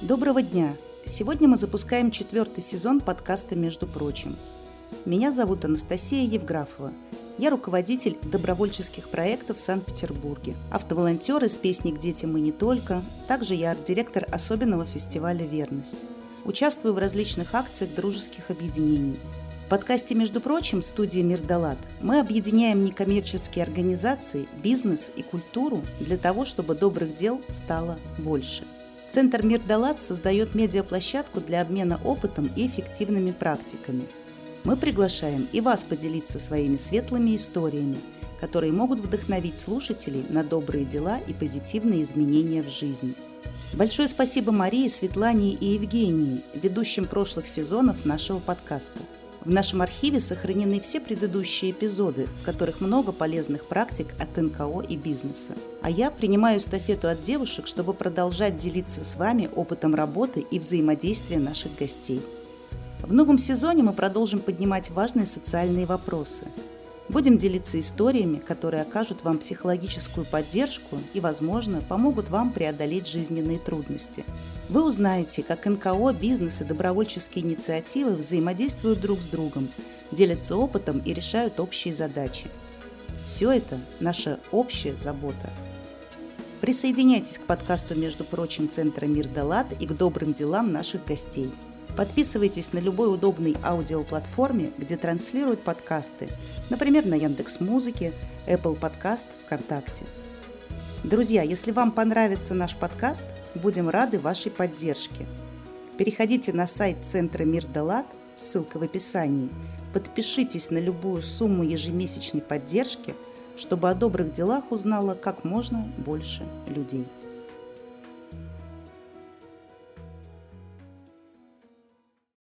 Доброго дня! Сегодня мы запускаем четвертый сезон подкаста «Между прочим». Меня зовут Анастасия Евграфова. Я руководитель добровольческих проектов в Санкт-Петербурге, автоволонтер из песни «К детям мы не только», также я арт-директор особенного фестиваля «Верность». Участвую в различных акциях дружеских объединений. В подкасте «Между прочим» студии «Мирдалат» мы объединяем некоммерческие организации, бизнес и культуру для того, чтобы добрых дел стало больше – Центр «Мир Далат» создает медиаплощадку для обмена опытом и эффективными практиками. Мы приглашаем и вас поделиться своими светлыми историями, которые могут вдохновить слушателей на добрые дела и позитивные изменения в жизни. Большое спасибо Марии, Светлане и Евгении, ведущим прошлых сезонов нашего подкаста – в нашем архиве сохранены все предыдущие эпизоды, в которых много полезных практик от НКО и бизнеса. А я принимаю эстафету от девушек, чтобы продолжать делиться с вами опытом работы и взаимодействия наших гостей. В новом сезоне мы продолжим поднимать важные социальные вопросы – Будем делиться историями, которые окажут вам психологическую поддержку и, возможно, помогут вам преодолеть жизненные трудности. Вы узнаете, как НКО, бизнес и добровольческие инициативы взаимодействуют друг с другом, делятся опытом и решают общие задачи. Все это наша общая забота. Присоединяйтесь к подкасту, между прочим, Центра Мир Далат и к добрым делам наших гостей – Подписывайтесь на любой удобной аудиоплатформе, где транслируют подкасты, например, на Яндекс Музыке, Apple Podcast, ВКонтакте. Друзья, если вам понравится наш подкаст, будем рады вашей поддержке. Переходите на сайт Центра Мир Далат, ссылка в описании, подпишитесь на любую сумму ежемесячной поддержки, чтобы о добрых делах узнало как можно больше людей.